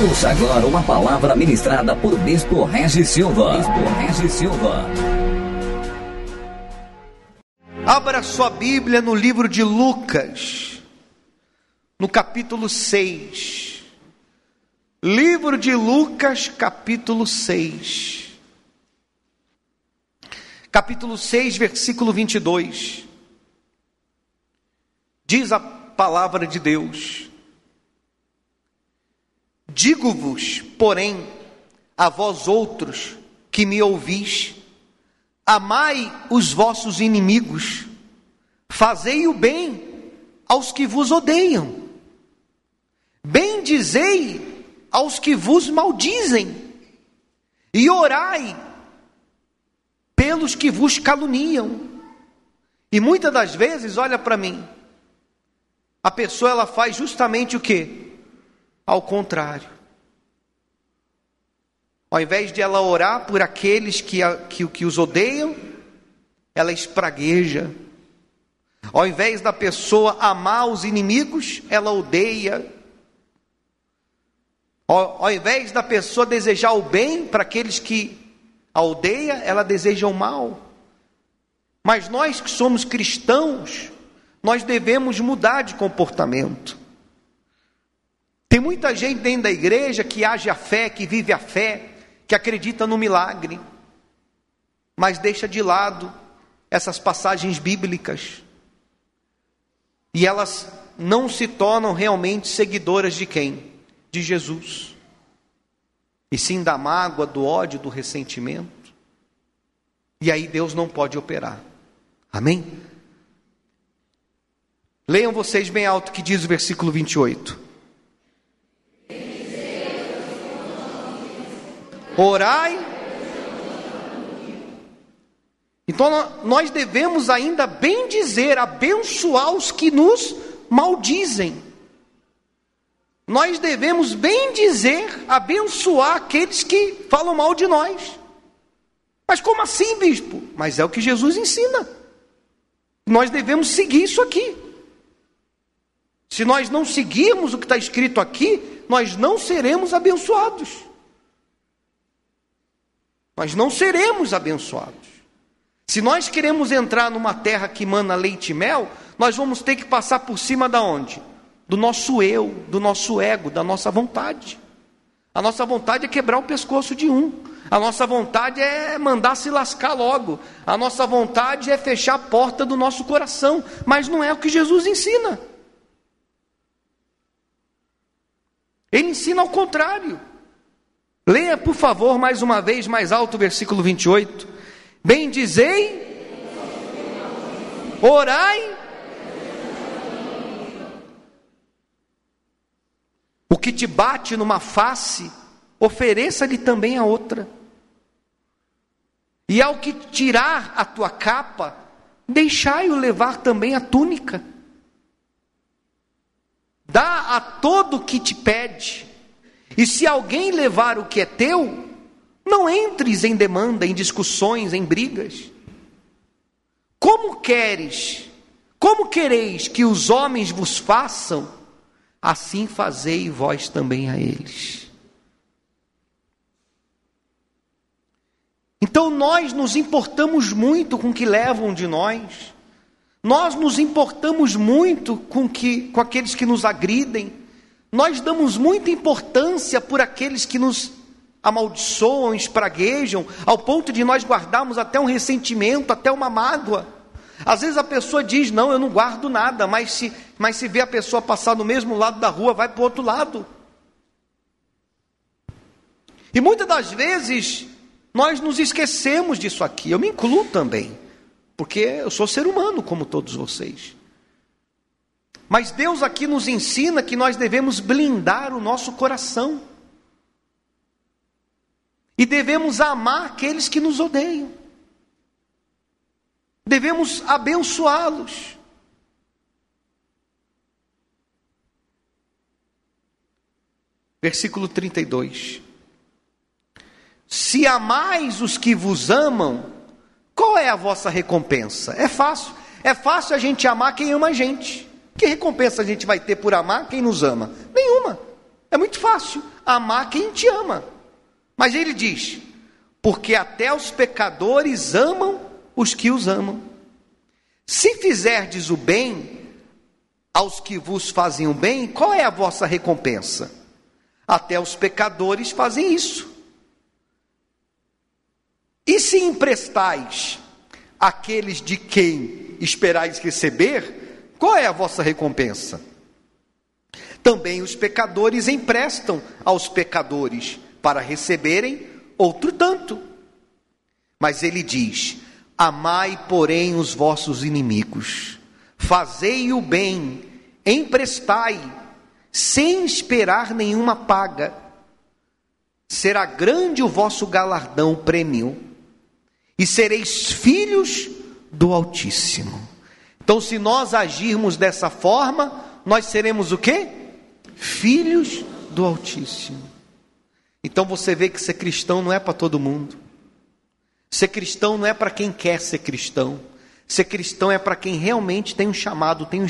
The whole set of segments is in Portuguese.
Ouça agora uma palavra ministrada por Bispo Regis Silva. Bispo Regis Silva. Abra sua Bíblia no livro de Lucas, no capítulo 6. Livro de Lucas, capítulo 6. Capítulo 6, versículo 22. Diz a palavra de Deus: Digo-vos, porém, a vós outros que me ouvis, amai os vossos inimigos, fazei o bem aos que vos odeiam, bendizei aos que vos maldizem, e orai pelos que vos caluniam. E muitas das vezes, olha para mim, a pessoa ela faz justamente o que? Ao contrário. Ao invés de ela orar por aqueles que, que, que os odeiam, ela espragueja. Ao invés da pessoa amar os inimigos, ela odeia. Ao, ao invés da pessoa desejar o bem para aqueles que a odeia, ela deseja o mal. Mas nós que somos cristãos, nós devemos mudar de comportamento. Tem muita gente dentro da igreja que age a fé, que vive a fé, que acredita no milagre, mas deixa de lado essas passagens bíblicas. E elas não se tornam realmente seguidoras de quem? De Jesus. E sim da mágoa, do ódio, do ressentimento. E aí Deus não pode operar. Amém? Leiam vocês bem alto que diz o versículo 28. Orai. Então nós devemos ainda bem dizer, abençoar os que nos maldizem. Nós devemos bem dizer, abençoar aqueles que falam mal de nós. Mas como assim, bispo? Mas é o que Jesus ensina. Nós devemos seguir isso aqui. Se nós não seguirmos o que está escrito aqui, nós não seremos abençoados. Nós não seremos abençoados. Se nós queremos entrar numa terra que mana leite e mel, nós vamos ter que passar por cima da onde? Do nosso eu, do nosso ego, da nossa vontade. A nossa vontade é quebrar o pescoço de um. A nossa vontade é mandar se lascar logo. A nossa vontade é fechar a porta do nosso coração. Mas não é o que Jesus ensina. Ele ensina ao contrário. Leia, por favor, mais uma vez, mais alto versículo 28. Bendizei, orai. O que te bate numa face, ofereça-lhe também a outra. E ao que tirar a tua capa, deixai-o levar também a túnica. Dá a todo o que te pede. E se alguém levar o que é teu, não entres em demanda, em discussões, em brigas. Como queres, como quereis que os homens vos façam, assim fazei vós também a eles. Então nós nos importamos muito com o que levam de nós. Nós nos importamos muito com, que, com aqueles que nos agridem, nós damos muita importância por aqueles que nos amaldiçoam, espraguejam, ao ponto de nós guardarmos até um ressentimento, até uma mágoa. Às vezes a pessoa diz: Não, eu não guardo nada, mas se, mas se vê a pessoa passar no mesmo lado da rua, vai para o outro lado. E muitas das vezes nós nos esquecemos disso aqui, eu me incluo também porque eu sou ser humano como todos vocês. Mas Deus aqui nos ensina que nós devemos blindar o nosso coração. E devemos amar aqueles que nos odeiam. Devemos abençoá-los. Versículo 32. Se amais os que vos amam, qual é a vossa recompensa? É fácil. É fácil a gente amar quem ama a gente. Que recompensa a gente vai ter por amar quem nos ama? Nenhuma. É muito fácil amar quem te ama. Mas ele diz: porque até os pecadores amam os que os amam. Se fizerdes o bem aos que vos fazem o bem, qual é a vossa recompensa? Até os pecadores fazem isso. E se emprestais aqueles de quem esperais receber, qual é a vossa recompensa? Também os pecadores emprestam aos pecadores para receberem outro tanto. Mas ele diz: Amai, porém, os vossos inimigos, fazei o bem, emprestai, sem esperar nenhuma paga. Será grande o vosso galardão, prêmio, e sereis filhos do Altíssimo. Então, se nós agirmos dessa forma, nós seremos o quê? filhos do Altíssimo. Então você vê que ser cristão não é para todo mundo. Ser cristão não é para quem quer ser cristão. Ser cristão é para quem realmente tem um chamado, tem um,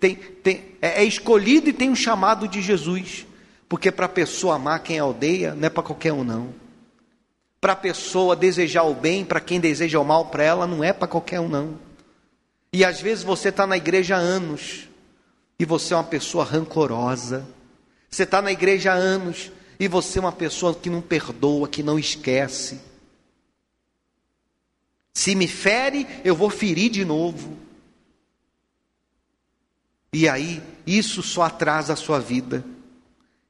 tem, tem, é, é escolhido e tem um chamado de Jesus. Porque para a pessoa amar quem aldeia, não é para qualquer um, não. Para a pessoa desejar o bem, para quem deseja o mal para ela, não é para qualquer um, não. E às vezes você está na igreja há anos, e você é uma pessoa rancorosa. Você está na igreja há anos e você é uma pessoa que não perdoa, que não esquece. Se me fere, eu vou ferir de novo. E aí, isso só atrasa a sua vida.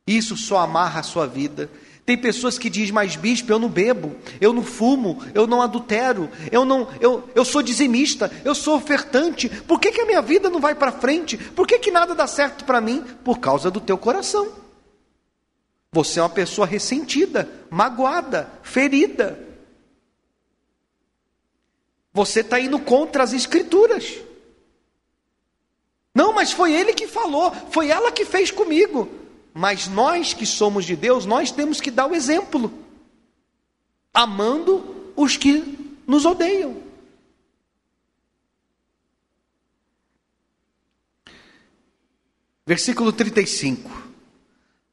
Isso só amarra a sua vida. Tem pessoas que dizem, mas bispo, eu não bebo, eu não fumo, eu não adultero, eu não, eu, eu sou dizimista, eu sou ofertante. Por que, que a minha vida não vai para frente? Por que, que nada dá certo para mim? Por causa do teu coração. Você é uma pessoa ressentida, magoada, ferida. Você está indo contra as escrituras. Não, mas foi ele que falou, foi ela que fez comigo. Mas nós que somos de Deus, nós temos que dar o exemplo, amando os que nos odeiam. Versículo 35: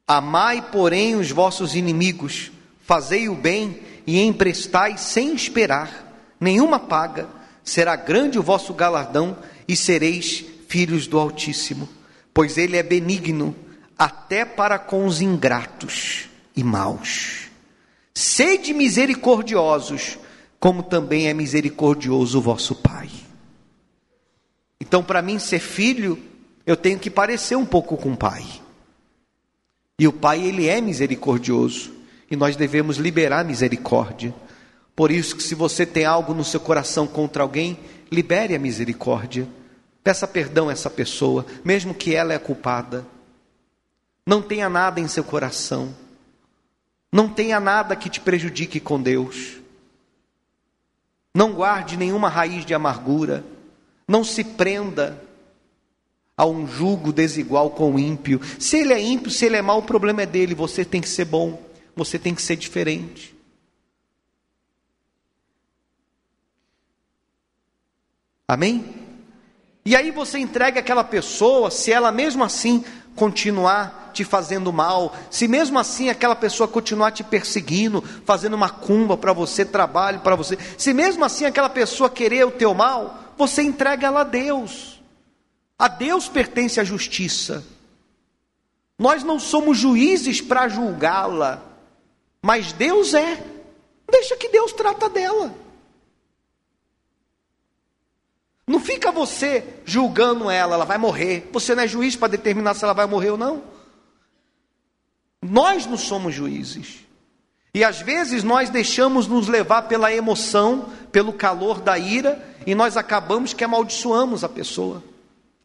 Amai, porém, os vossos inimigos, fazei o bem e emprestai sem esperar nenhuma paga, será grande o vosso galardão e sereis filhos do Altíssimo, pois ele é benigno até para com os ingratos e maus. Sede misericordiosos, como também é misericordioso o vosso Pai. Então, para mim ser filho, eu tenho que parecer um pouco com o Pai. E o Pai, ele é misericordioso, e nós devemos liberar misericórdia. Por isso que se você tem algo no seu coração contra alguém, libere a misericórdia. Peça perdão a essa pessoa, mesmo que ela é culpada. Não tenha nada em seu coração. Não tenha nada que te prejudique com Deus. Não guarde nenhuma raiz de amargura. Não se prenda a um jugo desigual com o ímpio. Se ele é ímpio, se ele é mau, o problema é dele. Você tem que ser bom. Você tem que ser diferente. Amém? E aí você entrega aquela pessoa, se ela mesmo assim continuar te fazendo mal, se mesmo assim aquela pessoa continuar te perseguindo, fazendo macumba para você, trabalho para você, se mesmo assim aquela pessoa querer o teu mal, você entrega ela a Deus. A Deus pertence a justiça. Nós não somos juízes para julgá-la, mas Deus é. Deixa que Deus trata dela. Não fica você julgando ela, ela vai morrer. Você não é juiz para determinar se ela vai morrer ou não. Nós não somos juízes. E às vezes nós deixamos nos levar pela emoção, pelo calor da ira, e nós acabamos que amaldiçoamos a pessoa.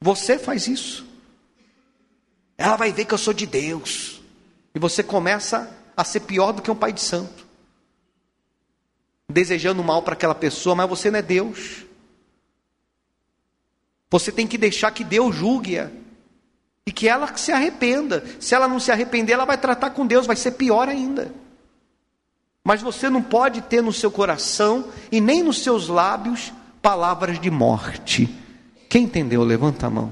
Você faz isso. Ela vai ver que eu sou de Deus. E você começa a ser pior do que um pai de santo. Desejando mal para aquela pessoa, mas você não é Deus. Você tem que deixar que Deus julgue-a. E que ela se arrependa. Se ela não se arrepender, ela vai tratar com Deus, vai ser pior ainda. Mas você não pode ter no seu coração e nem nos seus lábios palavras de morte. Quem entendeu? Levanta a mão.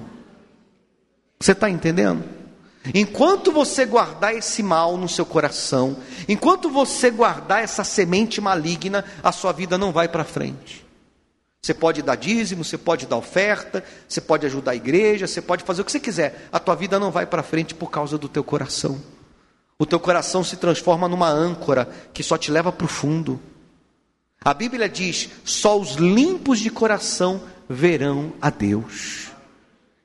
Você está entendendo? Enquanto você guardar esse mal no seu coração, enquanto você guardar essa semente maligna, a sua vida não vai para frente. Você pode dar dízimo, você pode dar oferta, você pode ajudar a igreja, você pode fazer o que você quiser. A tua vida não vai para frente por causa do teu coração. O teu coração se transforma numa âncora que só te leva para o fundo. A Bíblia diz: só os limpos de coração verão a Deus.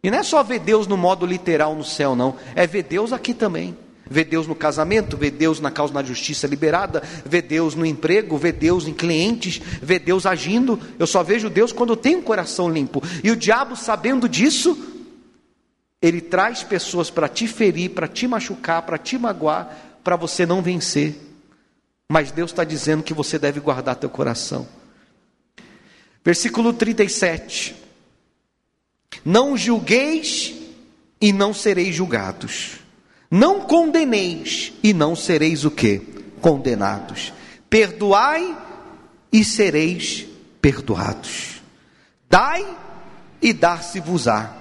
E não é só ver Deus no modo literal no céu, não. É ver Deus aqui também. Ver Deus no casamento, ver Deus na causa da justiça liberada, ver Deus no emprego, ver Deus em clientes, ver Deus agindo. Eu só vejo Deus quando eu tenho um coração limpo. E o diabo, sabendo disso, ele traz pessoas para te ferir, para te machucar, para te magoar, para você não vencer. Mas Deus está dizendo que você deve guardar teu coração. Versículo 37. Não julgueis e não sereis julgados. Não condeneis e não sereis o que? Condenados. Perdoai e sereis perdoados. Dai e dar-se-vos-á.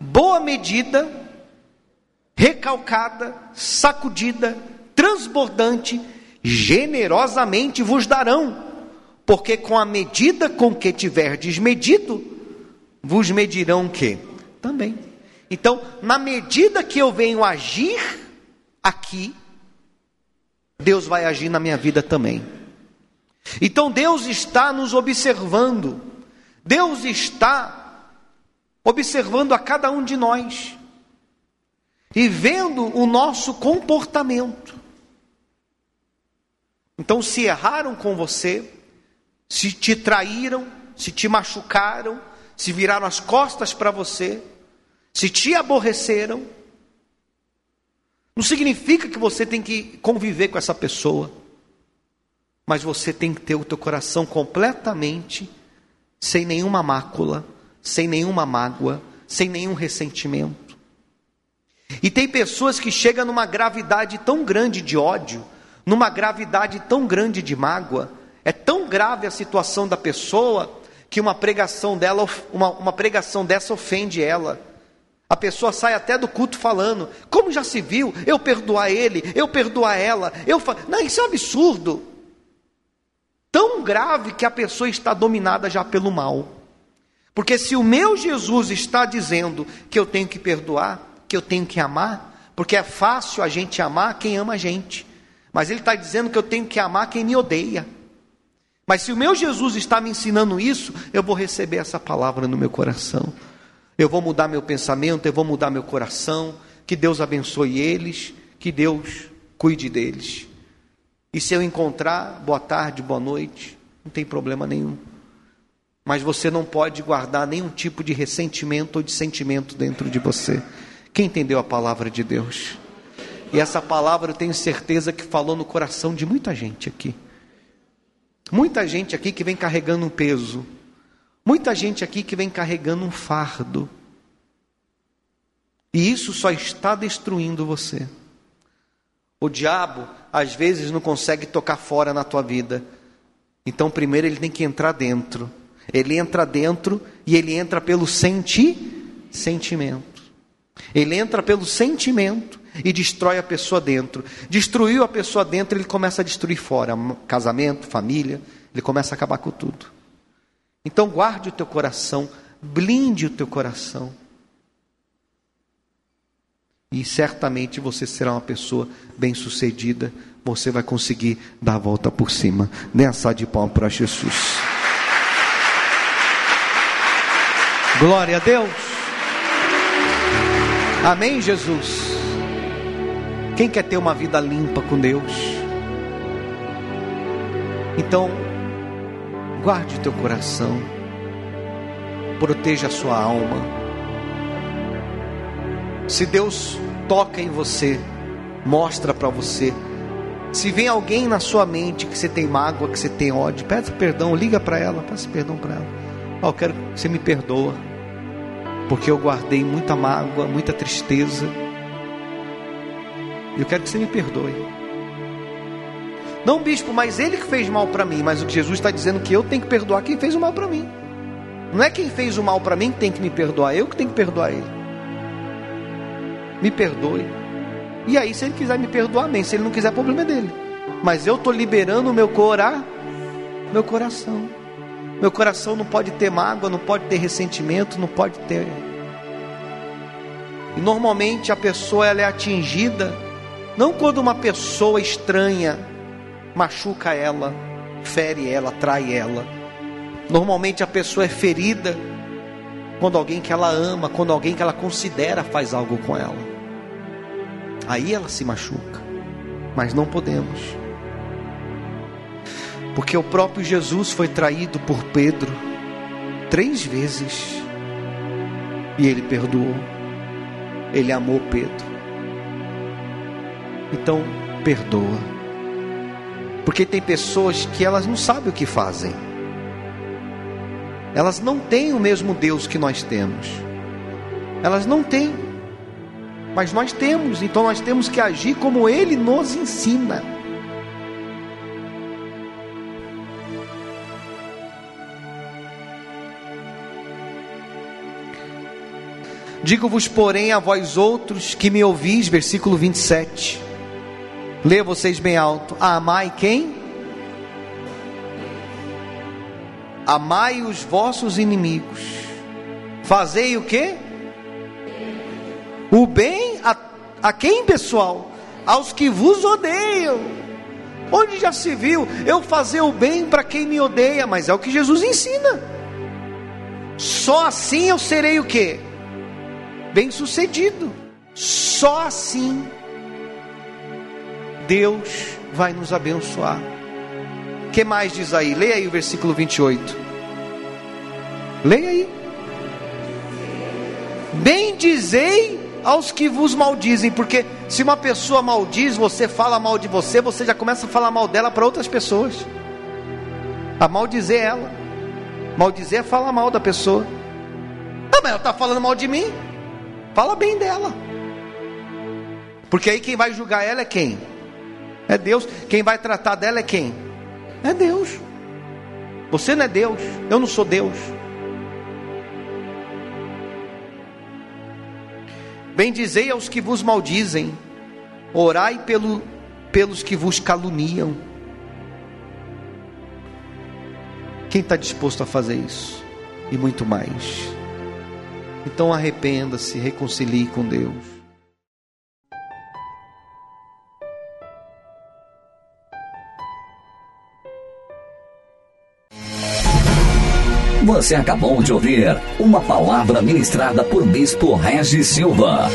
Boa medida, recalcada, sacudida, transbordante, generosamente vos darão, porque com a medida com que tiverdes medido, vos medirão o que? Também. Então, na medida que eu venho agir aqui, Deus vai agir na minha vida também. Então Deus está nos observando. Deus está observando a cada um de nós e vendo o nosso comportamento. Então, se erraram com você, se te traíram, se te machucaram, se viraram as costas para você, se te aborreceram, não significa que você tem que conviver com essa pessoa, mas você tem que ter o teu coração completamente sem nenhuma mácula, sem nenhuma mágoa, sem nenhum ressentimento. E tem pessoas que chegam numa gravidade tão grande de ódio, numa gravidade tão grande de mágoa, é tão grave a situação da pessoa que uma pregação dela, uma, uma pregação dessa ofende ela. A pessoa sai até do culto falando: como já se viu? Eu perdoar ele, eu perdoar ela. Eu. Não, isso é um absurdo. Tão grave que a pessoa está dominada já pelo mal. Porque se o meu Jesus está dizendo que eu tenho que perdoar, que eu tenho que amar, porque é fácil a gente amar quem ama a gente, mas ele está dizendo que eu tenho que amar quem me odeia. Mas se o meu Jesus está me ensinando isso, eu vou receber essa palavra no meu coração. Eu vou mudar meu pensamento, eu vou mudar meu coração. Que Deus abençoe eles, que Deus cuide deles. E se eu encontrar, boa tarde, boa noite, não tem problema nenhum. Mas você não pode guardar nenhum tipo de ressentimento ou de sentimento dentro de você. Quem entendeu a palavra de Deus? E essa palavra eu tenho certeza que falou no coração de muita gente aqui. Muita gente aqui que vem carregando um peso. Muita gente aqui que vem carregando um fardo. E isso só está destruindo você. O diabo, às vezes, não consegue tocar fora na tua vida. Então, primeiro ele tem que entrar dentro. Ele entra dentro e ele entra pelo senti sentimento. Ele entra pelo sentimento e destrói a pessoa dentro. Destruiu a pessoa dentro, ele começa a destruir fora, casamento, família, ele começa a acabar com tudo. Então guarde o teu coração, blinde o teu coração. E certamente você será uma pessoa bem-sucedida, você vai conseguir dar a volta por cima. Nessa de palma para Jesus. Glória a Deus. Amém, Jesus. Quem quer ter uma vida limpa com Deus? Então, guarde teu coração, proteja a sua alma. Se Deus toca em você, mostra para você. Se vem alguém na sua mente que você tem mágoa, que você tem ódio, peça perdão, liga para ela, peça perdão para ela. Oh, eu quero que você me perdoa, porque eu guardei muita mágoa, muita tristeza eu quero que você me perdoe. Não, bispo, mas ele que fez mal para mim. Mas o que Jesus está dizendo que eu tenho que perdoar quem fez o mal para mim. Não é quem fez o mal para mim que tem que me perdoar, eu que tenho que perdoar ele. Me perdoe. E aí, se ele quiser me perdoar, amém. Se ele não quiser, problema é dele. Mas eu estou liberando o meu corar, meu coração. Meu coração não pode ter mágoa, não pode ter ressentimento, não pode ter. E normalmente a pessoa ela é atingida não quando uma pessoa estranha machuca ela, fere ela, trai ela. Normalmente a pessoa é ferida quando alguém que ela ama, quando alguém que ela considera faz algo com ela. Aí ela se machuca. Mas não podemos. Porque o próprio Jesus foi traído por Pedro três vezes. E ele perdoou. Ele amou Pedro. Então, perdoa. Porque tem pessoas que elas não sabem o que fazem. Elas não têm o mesmo Deus que nós temos. Elas não têm. Mas nós temos, então nós temos que agir como Ele nos ensina. Digo-vos, porém, a vós outros que me ouvis, versículo 27. Lê vocês bem alto. Amai quem? Amai os vossos inimigos. Fazei o que? O bem a, a quem, pessoal? Aos que vos odeiam. Onde já se viu eu fazer o bem para quem me odeia? Mas é o que Jesus ensina. Só assim eu serei o que? Bem sucedido. Só assim Deus vai nos abençoar. O que mais diz aí? Leia aí o versículo 28. Leia aí. Bendizei aos que vos maldizem, porque se uma pessoa maldiz, você fala mal de você, você já começa a falar mal dela para outras pessoas. A maldizer ela. Maldizer é falar mal da pessoa. Ah, mas ela está falando mal de mim. Fala bem dela. Porque aí quem vai julgar ela é quem? É Deus. Quem vai tratar dela é quem? É Deus. Você não é Deus. Eu não sou Deus. Bendizei aos que vos maldizem, orai pelo, pelos que vos caluniam. Quem está disposto a fazer isso? E muito mais. Então arrependa-se, reconcilie com Deus. Você acabou de ouvir uma palavra ministrada por Bispo Regis Silva.